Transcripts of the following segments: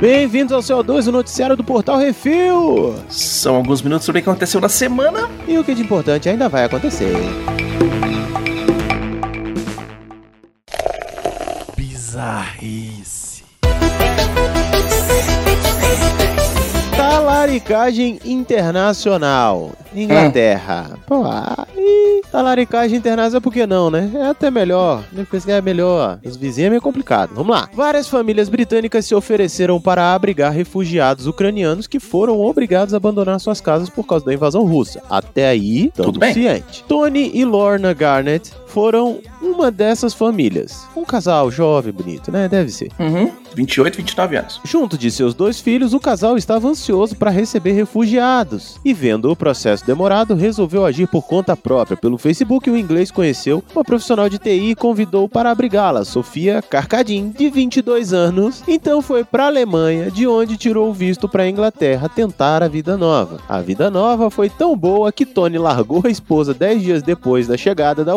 Bem-vindos ao CO2, o noticiário do Portal Refil. São alguns minutos sobre o que aconteceu na semana. E o que de importante ainda vai acontecer. Bizarrice. Talaricagem internacional. Inglaterra. Pô, aí, talaricagem internacional, por que não, né? É até melhor. Depois que é melhor. Os vizinhos é meio complicado. Vamos lá. Várias famílias britânicas se ofereceram para abrigar refugiados ucranianos que foram obrigados a abandonar suas casas por causa da invasão russa. Até aí, Tudo tudo bem. ciente. Tony e Lorna Garnett foram uma dessas famílias. Um casal jovem, bonito, né? Deve ser. Uhum. 28, 29 anos. Junto de seus dois filhos, o casal estava ansioso para receber refugiados. E vendo o processo demorado, resolveu agir por conta própria. Pelo Facebook, o inglês conheceu uma profissional de TI e convidou para abrigá-la, Sofia Carcadin, de 22 anos. Então foi para a Alemanha, de onde tirou o visto para a Inglaterra tentar a vida nova. A vida nova foi tão boa que Tony largou a esposa 10 dias depois da chegada da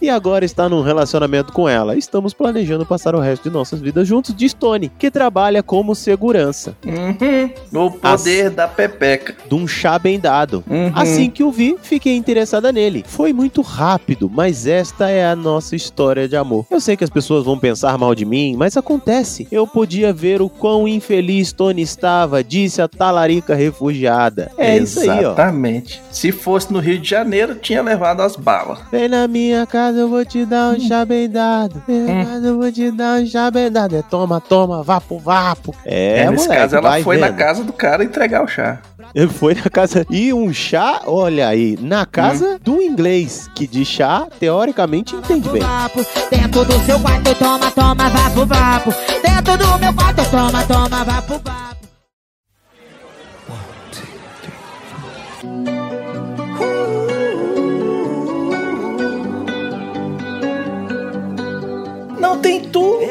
e agora está num relacionamento com ela. Estamos planejando passar o resto de nossas vidas juntos, diz Tony, que trabalha como segurança Uhum. O poder da pepeca. de um chá bem dado. Uhum. Assim que o vi, fiquei interessada nele. Foi muito rápido, mas esta é a nossa história de amor. Eu sei que as pessoas vão pensar mal de mim, mas acontece. Eu podia ver o quão infeliz Tony estava, disse a talarica refugiada. É isso aí, ó. Exatamente. Se fosse no Rio de Janeiro, tinha levado as balas. Vem na minha casa, eu vou te dar um chá bem dado. Na Hum. casa, eu vou te dar um chá bem dado. É toma, toma, vapo, vapo. É, É, nesse moleque, caso, ela foi na vendo. casa do cara entregar o chá. Ele foi na casa. E um chá, olha aí, na casa do inglês, que de chá, teoricamente, entende bem. vapo. Dentro do seu quarto, toma, toma, vapo, vapo. Dentro do meu quarto, toma, toma, vapo, vapo. Não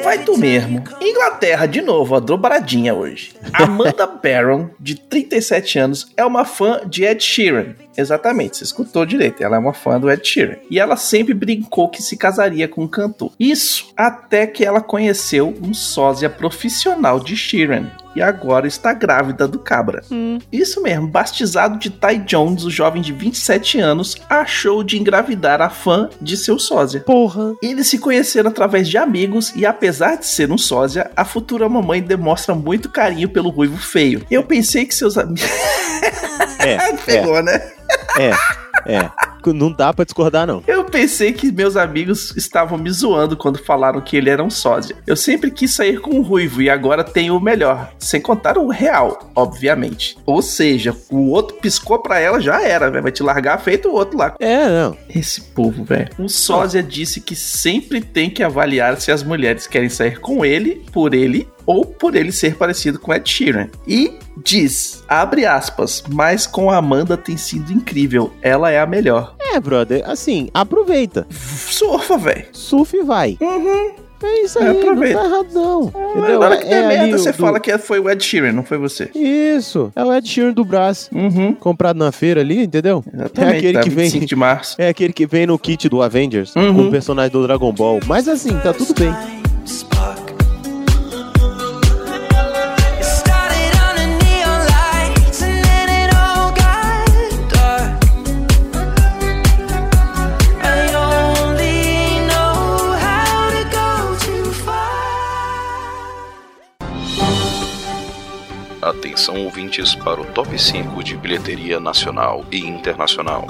vai tu mesmo. Inglaterra, de novo, a dobradinha hoje. Amanda Barron, de 37 anos, é uma fã de Ed Sheeran. Exatamente, você escutou direito, ela é uma fã do Ed Sheeran. E ela sempre brincou que se casaria com um cantor. Isso até que ela conheceu um sósia profissional de Sheeran. E agora está grávida do cabra. Isso mesmo, bastizado de Ty Jones, o jovem de 27 anos, achou de engravidar a fã de seu sósia. Porra. Eles se conheceram através de amigos e, apesar de ser um sósia, a futura mamãe demonstra muito carinho pelo ruivo feio. Eu pensei que seus amigos. É, é, Pegou, né? É, é. Não dá pra discordar, não. Eu pensei que meus amigos estavam me zoando quando falaram que ele era um sósia. Eu sempre quis sair com o ruivo e agora tenho o melhor. Sem contar o real, obviamente. Ou seja, o outro piscou pra ela, já era, velho. Vai te largar feito o outro lá. É, não. Esse povo, velho. O sósia disse que sempre tem que avaliar se as mulheres querem sair com ele, por ele ou por ele ser parecido com Ed Sheeran. E diz, abre aspas, mas com a Amanda tem sido incrível. Ela é a melhor. É, brother, assim, aproveita. Surfa, velho. Surf e vai. Uhum. É isso É, aí, não aproveita. tá errado, não. Entendeu? Na hora que der É merda, você do- fala que foi o Ed Sheeran, não foi você. Isso, é o Ed Sheeran do Brás. Uhum. Comprado na feira ali, entendeu? Exatamente, É aquele tá que vem. 25 de março. É aquele que vem no kit do Avengers, Uhum. com o personagem do Dragon Ball. Mas assim, tá tudo bem. Atenção ouvintes para o top 5 de bilheteria nacional e internacional.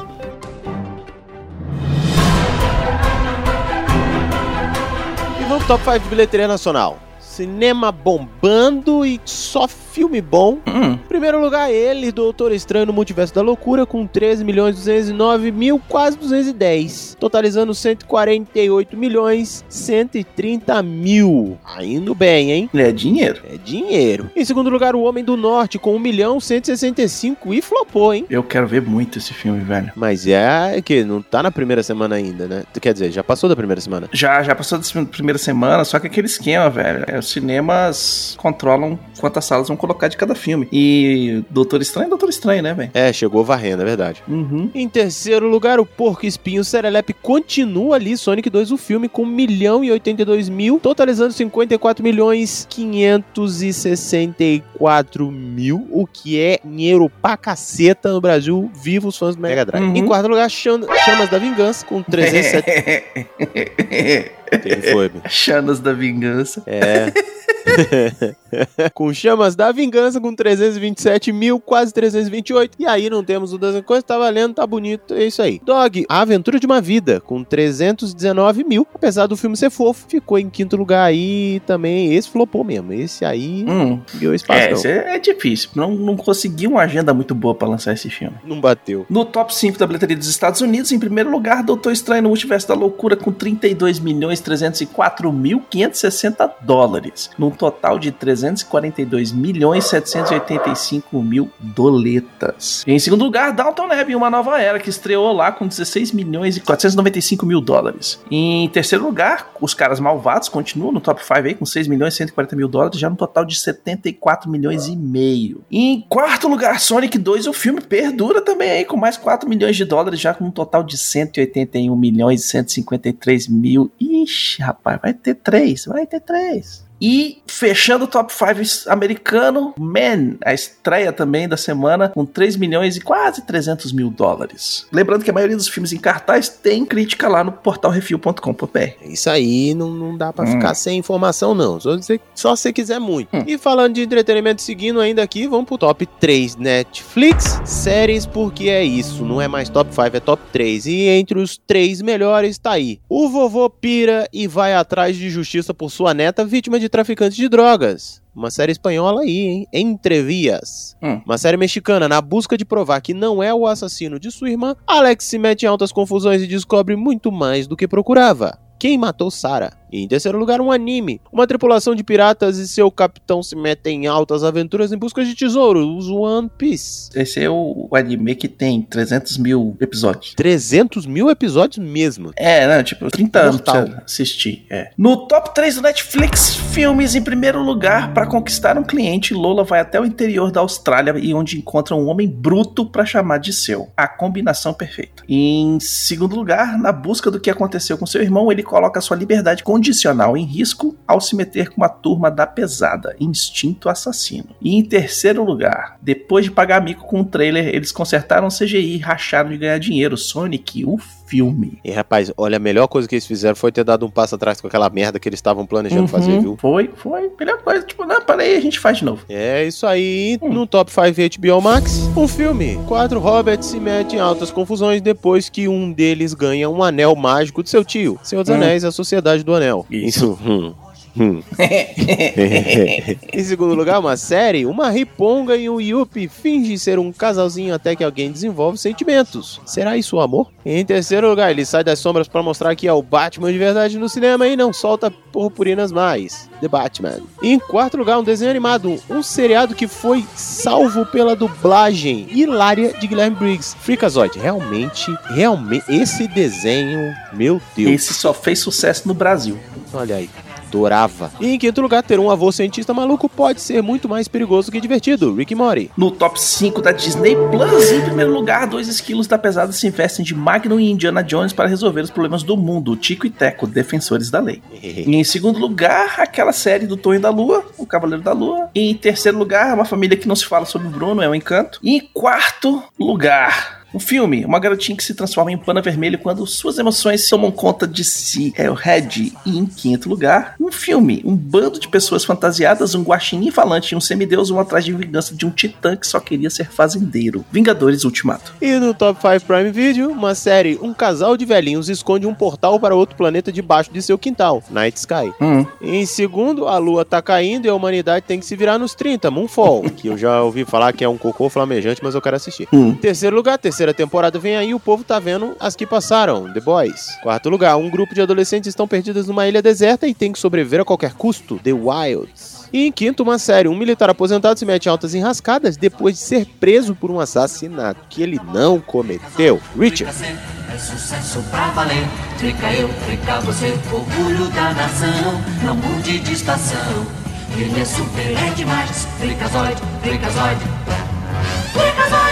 E vamos top 5 de bilheteria nacional. Cinema bombando e só filme bom. Hum, Primeiro lugar, ele, Doutor Estranho no Multiverso da Loucura, com 13 milhões 209 mil, quase 210. Totalizando 148 milhões 130 mil. Tá indo bem, hein? é dinheiro. É dinheiro. Em segundo lugar, o Homem do Norte, com 1 milhão 165 e flopou, hein? Eu quero ver muito esse filme, velho. Mas é que não tá na primeira semana ainda, né? Quer dizer, já passou da primeira semana. Já, já passou da primeira semana, só que aquele esquema, velho. É, os cinemas controlam quantas salas vão colocar de cada filme. E Doutor Estranho é Doutor Estranho, né, velho? É, chegou varrendo, é verdade. Uhum. Em terceiro lugar, o Porco Espinho Serelepe continua ali, Sonic 2, o filme, com 1 milhão e 82 mil, totalizando 54 milhões 564 mil, o que é dinheiro pra caceta no Brasil, viva os fãs do Mega Drive. Uhum. Em quarto lugar, Chamas da Vingança, com 307... Quem foi? Chanas da Vingança. É. com Chamas da Vingança, com 327 mil, quase 328. E aí não temos o das coisas, tá valendo, tá bonito, é isso aí. Dog, A Aventura de uma Vida, com 319 mil. Apesar do filme ser fofo, ficou em quinto lugar aí também. Esse flopou mesmo. Esse aí Hum. deu espaço, É, isso é, é difícil. Não, não consegui uma agenda muito boa pra lançar esse filme. Não bateu. No top 5 da bilheteria dos Estados Unidos, em primeiro lugar, Doutor Estranho no Multiverso da Loucura com 32 milhões 304 mil 560 dólares, num total de 342 milhões 785 mil doletas. Em segundo lugar, Downton Abbey, uma nova era, que estreou lá com 16 milhões e 495 mil dólares. Em terceiro lugar, Os Caras Malvados continuam no top 5 aí com 6 milhões e 140 mil dólares, já no total de 74 milhões e meio. Em quarto lugar, Sonic 2, o filme perdura também aí com mais 4 milhões de dólares, já com um total de 181 milhões e 153 mil. Ixi, rapaz, vai ter três, vai ter três. E fechando o top 5 americano, Man, a estreia também da semana, com 3 milhões e quase 300 mil dólares. Lembrando que a maioria dos filmes em cartaz tem crítica lá no portal refil.com.br. Isso aí não, não dá pra Hum. ficar sem informação, não. Só se só se quiser muito. Hum. E falando de entretenimento, seguindo ainda aqui, vamos pro top 3 Netflix. Séries, porque é isso. Não é mais top 5, é top 3. E entre os três melhores tá aí. O vovô pira e vai atrás de justiça por sua neta, vítima de traficantes de drogas. Uma série espanhola aí, hein? Entrevias. Hum. Uma série mexicana, na busca de provar que não é o assassino de sua irmã, Alex se mete em altas confusões e descobre muito mais do que procurava. Quem matou Sarah? E em terceiro lugar, um anime. Uma tripulação de piratas e seu capitão se metem em altas aventuras em busca de tesouros, One Piece. Esse é o o anime que tem 300 mil episódios. 300 mil episódios mesmo. É, não, tipo, 30 anos pra assistir. É. No top 3 do Netflix, filmes em primeiro lugar, para conquistar um cliente, Lola vai até o interior da Austrália e onde encontra um homem bruto para chamar de seu. A combinação perfeita. Em segundo lugar, na busca do que aconteceu com seu irmão, ele coloca sua liberdade condicional em risco ao se meter com uma turma da pesada, instinto assassino. E em terceiro lugar, depois de pagar mico com o trailer, eles consertaram o CGI e racharam de ganhar dinheiro. Sonic, o filme. E rapaz, olha, a melhor coisa que eles fizeram foi ter dado um passo atrás com aquela merda que eles estavam planejando Uhum, fazer, viu? Foi, foi. Melhor coisa. Tipo, não, peraí, a gente faz de novo. É isso aí, Hum. no Top 5 HBO Max, um filme. Quatro hobbits se metem em altas confusões depois que um deles ganha um anel mágico de seu tio. Senhor dos Hum. Anéis, a Sociedade do Anel. Isso. Hum. Hum. em segundo lugar, uma série, uma riponga e um Yuppie fingem ser um casalzinho até que alguém desenvolve sentimentos. Será isso o amor? Em terceiro lugar, ele sai das sombras para mostrar que é o Batman de verdade no cinema e não solta purpurinas mais. The Batman. Em quarto lugar, um desenho animado, um seriado que foi salvo pela dublagem hilária de Guilherme Briggs. Freakazoid, realmente, realmente, esse desenho, meu Deus. Esse só fez sucesso no Brasil. Olha aí. Adorava. E em quinto lugar, ter um avô cientista maluco pode ser muito mais perigoso que divertido. Rick Morty. No top 5 da Disney Plus, em primeiro lugar, dois esquilos da pesada se investem de Magnum e Indiana Jones para resolver os problemas do mundo, Tico e Teco, defensores da lei. E em segundo lugar, aquela série do Tonho da Lua, o Cavaleiro da Lua. E em terceiro lugar, uma família que não se fala sobre o Bruno, é um encanto. E em quarto lugar, um filme, uma garotinha que se transforma em pano vermelho quando suas emoções tomam conta de si. É o Red. E em quinto lugar, um filme, um bando de pessoas fantasiadas, um guaxinim falante e um semideus vão atrás de vingança de um titã que só queria ser fazendeiro. Vingadores Ultimato. E no Top 5 Prime Video, uma série, um casal de velhinhos esconde um portal para outro planeta debaixo de seu quintal, Night Sky. Hum. Em segundo, a lua tá caindo e a humanidade tem que se virar nos 30, Moonfall, que eu já ouvi falar que é um cocô flamejante, mas eu quero assistir. Hum. Em terceiro lugar, terceira temporada vem aí, o povo tá vendo as que passaram, The Boys. Quarto lugar, um grupo de adolescentes estão perdidos numa ilha deserta e tem que sobreviver a qualquer custo, The Wilds. E em quinto, uma série, um militar aposentado se mete em altas enrascadas depois de ser preso por um assassinato que ele não cometeu. Richard. É sucesso pra valer. Trica eu, trica você, orgulho da nação. Não mude de estação. Ele é super, é demais. Tricazoide, tricazoide. Tricazoide.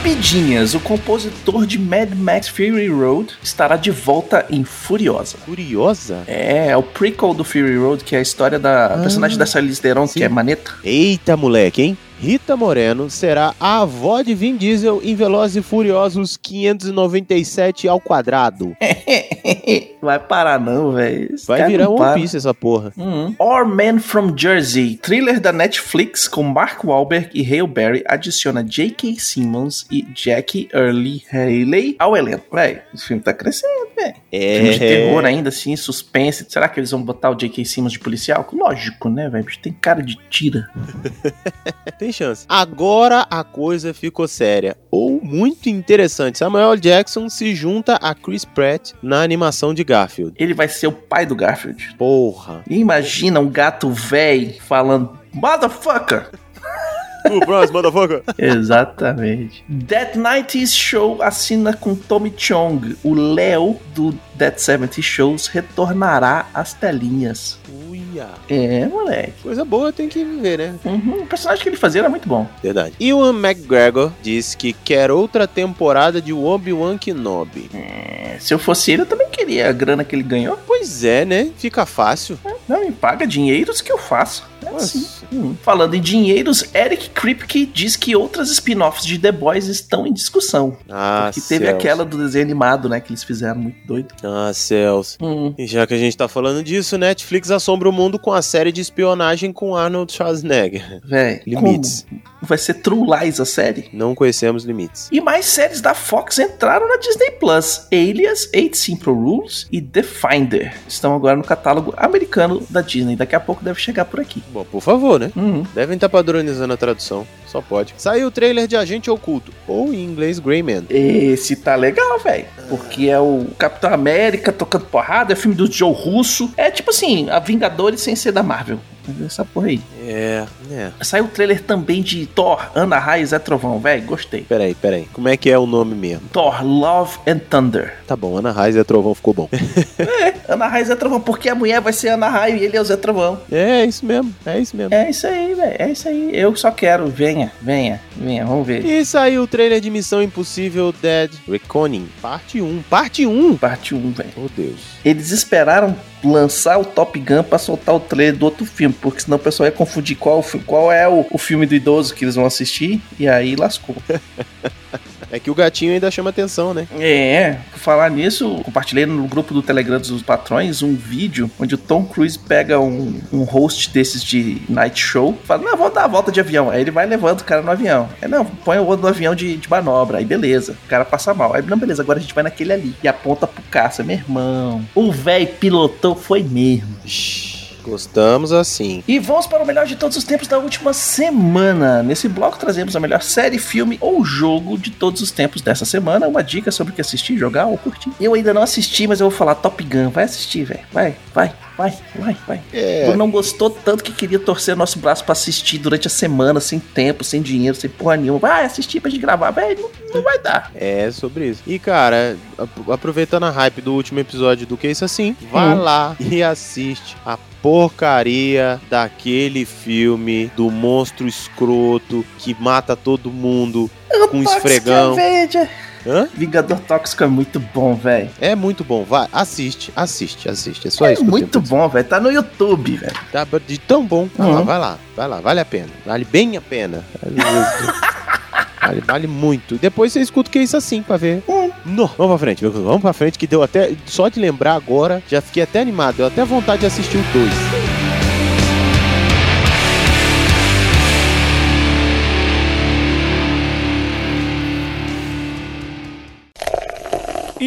Rapidinhas. O compositor de Mad Max Fury Road estará de volta em Furiosa. Curiosa? É, é o prequel do Fury Road, que é a história da personagem da Charlize Theron, que é Maneta. Eita, moleque, hein? Rita Moreno será a avó de Vin Diesel em Velozes e Furiosos 597 ao quadrado. Vai parar não, velho. Vai virar One para. Piece essa porra. Uhum. Our Man from Jersey, thriller da Netflix com Mark Wahlberg e Hale Berry, adiciona J.K. Simmons e Jackie Early Haley ao elenco. Véi, esse filme tá crescendo, velho. É. Filme de terror ainda, assim, suspense. Será que eles vão botar o J.K. Simmons de policial? Lógico, né, velho? Tem cara de tira. Tem chance. Agora a coisa ficou séria. Ou muito interessante. Samuel Jackson se junta a Chris Pratt na animação de Garfield. Ele vai ser o pai do Garfield. Porra. Imagina um gato velho falando Motherfucker! O próximo, motherfucker. Exatamente. That 90s Show assina com Tommy Chong. O Léo do That 70 Shows retornará às telinhas. Uia. É, moleque. Coisa boa tem que viver, né? Uhum, O personagem que ele fazia era muito bom. Verdade. Ewan McGregor disse que quer outra temporada de Obi-Wan Kenobi. É, se eu fosse ele, eu também queria a grana que ele ganhou. Pois é, né? Fica fácil. Não, me paga dinheiros que eu faço. É Nossa. assim. Hum. Falando em dinheiros, Eric Kripke diz que outras spin-offs de The Boys estão em discussão. Ah, que teve aquela do desenho animado, né? Que eles fizeram muito doido. Ah, céus. Hum. E já que a gente tá falando disso, Netflix assombra o mundo com a série de espionagem com Arnold Schwarzenegger. Véi, Limites. como? Vai ser True Lies a série? Não conhecemos limites. E mais séries da Fox entraram na Disney Plus. Alias, Eight Simple Rules e The Finder. Estão agora no catálogo americano da Disney. Daqui a pouco deve chegar por aqui. Bom, por favor, né? Uhum. Devem estar padronizando a tradução. Só pode. Saiu o trailer de Agente Oculto, ou em inglês Greyman. Esse tá legal, velho. Porque é o Capitão América tocando porrada, é filme do Joe Russo. É tipo assim, a Vingadores sem ser da Marvel. Essa porra aí. É, é. Saiu o trailer também de Thor, Ana Raiz é Trovão, velho. Gostei. Peraí, peraí. Como é que é o nome mesmo? Thor, Love and Thunder. Tá bom, Ana Raiz é Trovão ficou bom. É, Ana Raiz é Trovão, porque a mulher vai ser Ana Raio e ele é o Zé Trovão. é, é isso mesmo. É isso mesmo. É isso aí, velho. É isso aí. Eu só quero. Venha, venha, venha. Vamos ver. E saiu o trailer de Missão Impossível Dead Reckoning, parte 1. Parte 1? Parte 1, velho. Oh, Deus. Eles esperaram lançar o Top Gun pra soltar o trailer do outro filme, porque senão o pessoal ia confundir qual, fi- qual é o, o filme do idoso que eles vão assistir, e aí lascou. É que o gatinho ainda chama atenção, né? É, por falar nisso, compartilhei no grupo do Telegram dos patrões um vídeo onde o Tom Cruise pega um, um host desses de night show, fala, não, vamos dar a volta de avião. Aí ele vai levando o cara no avião. Aí, não, põe o outro no avião de, de manobra. Aí beleza, o cara passa mal. Aí, não, beleza, agora a gente vai naquele ali. E aponta pro caça, meu irmão. O velho pilotou foi mesmo. Shhh, Gostamos assim. E vamos para o melhor de todos os tempos da última semana. Nesse bloco trazemos a melhor série, filme ou jogo de todos os tempos dessa semana. Uma dica sobre o que assistir, jogar ou curtir. Eu ainda não assisti, mas eu vou falar Top Gun. Vai assistir, velho. Vai, vai, vai, vai, vai. É. Não gostou tanto que queria torcer nosso braço pra assistir durante a semana, sem tempo, sem dinheiro, sem porra nenhuma. Vai assistir pra gente gravar, velho. Não, não vai dar. É sobre isso. E cara, ap- aproveitando a hype do último episódio do Que Isso Assim, vá Hum. lá e assiste a porcaria daquele filme do monstro escroto que mata todo mundo com Tóxico esfregão. Avenger. Hã? Vingador Tóxico é muito bom, velho. É muito bom, vai, assiste, assiste, assiste. É só É isso. eu muito bom, velho. Tá no YouTube, velho. Tá de tão bom. Vai lá, Uhum. vai lá, vai lá, vale a pena. Vale bem a pena. Vale, vale muito. Depois você escuta o que é isso assim pra ver. Não, vamos pra frente, vamos pra frente, que deu até. Só de lembrar agora, já fiquei até animado, deu até vontade de assistir o 2.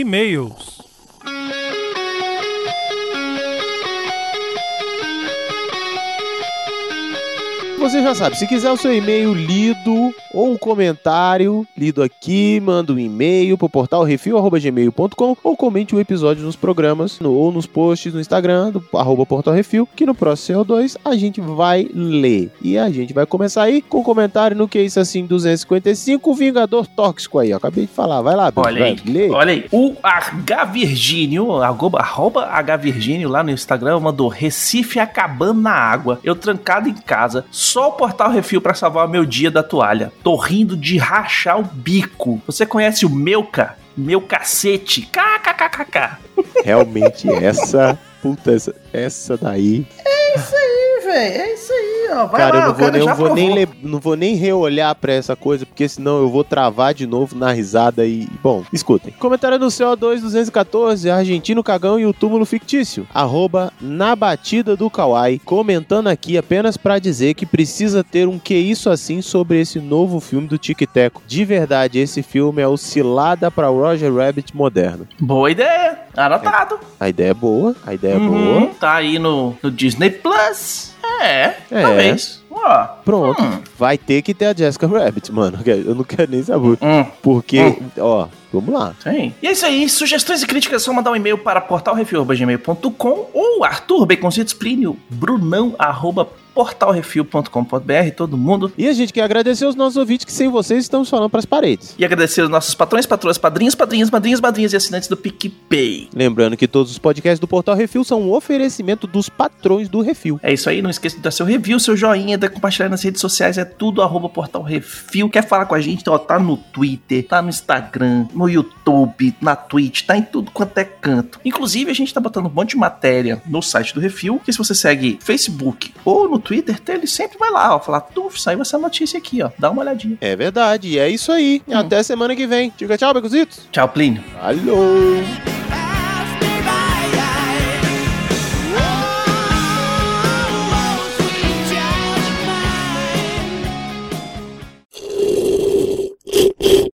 E-mails. Você já sabe, se quiser o seu e-mail lido ou um comentário lido aqui, manda um e-mail pro portal refil.gmail.com ou comente o episódio nos programas no- ou nos posts no Instagram do arroba portal refil, que no próximo CO2 a gente vai ler. E a gente vai começar aí com um comentário no que é isso assim 255, o Vingador Tóxico aí, ó. Acabei de falar, vai lá, Olha aí, vai, lê. olha aí. O H Virgínio, arroba, arroba H Virgínio lá no Instagram, mandou Recife acabando na água. Eu trancado em casa, só o portal refil pra salvar o meu dia da toalha. Tô rindo de rachar o bico. Você conhece o Melca? Meu cacete. KKKKK. Realmente essa, puta, essa, essa daí velho, é isso aí, ó. Vai Cara, lá, eu não vou, cara nem, eu vou nem não vou nem reolhar pra essa coisa, porque senão eu vou travar de novo na risada e. Bom, escutem. Comentário no CO2 214, Argentino Cagão e o túmulo fictício. Arroba na batida do Kawaii. Comentando aqui apenas pra dizer que precisa ter um que isso assim sobre esse novo filme do Tic Teco. De verdade, esse filme é o cilada pra Roger Rabbit moderno. Boa ideia, anotado. A ideia é boa, a ideia é Uhum, boa. Tá aí no, no Disney Plus. É, É. talvez. Ó. Pronto. Hum. Vai ter que ter a Jessica Rabbit, mano. Eu não quero nem saber. Hum, Porque, ó, vamos lá. Sim. E é isso aí. Sugestões e críticas é só mandar um e-mail para portalrefil.gmail.com ou Arthur Baconzitos Plínio Brunão arroba portalrefil.com.br todo mundo. E a gente quer agradecer os nossos ouvintes que sem vocês estamos falando pras paredes. E agradecer os nossos patrões, patroas, padrinhos, padrinhas, madrinhas, madrinhas e assinantes do PicPay. Lembrando que todos os podcasts do Portal Refil são um oferecimento dos patrões do Refil. É isso aí, não esqueça de dar seu review, seu joinha, compartilhar nas redes sociais, é tudo arroba portal refil. Quer falar com a gente? Ó, tá no Twitter, tá no Instagram, no YouTube, na Twitch, tá em tudo quanto é canto. Inclusive, a gente tá botando um monte de matéria no site do Refil, que se você segue Facebook ou no Twitter, ele sempre vai lá, ó, falar, tuf, saiu essa notícia aqui, ó, dá uma olhadinha. É verdade, e é isso aí. Até semana que vem. Diga tchau, Becuzitos. Tchau, Plínio. Alô!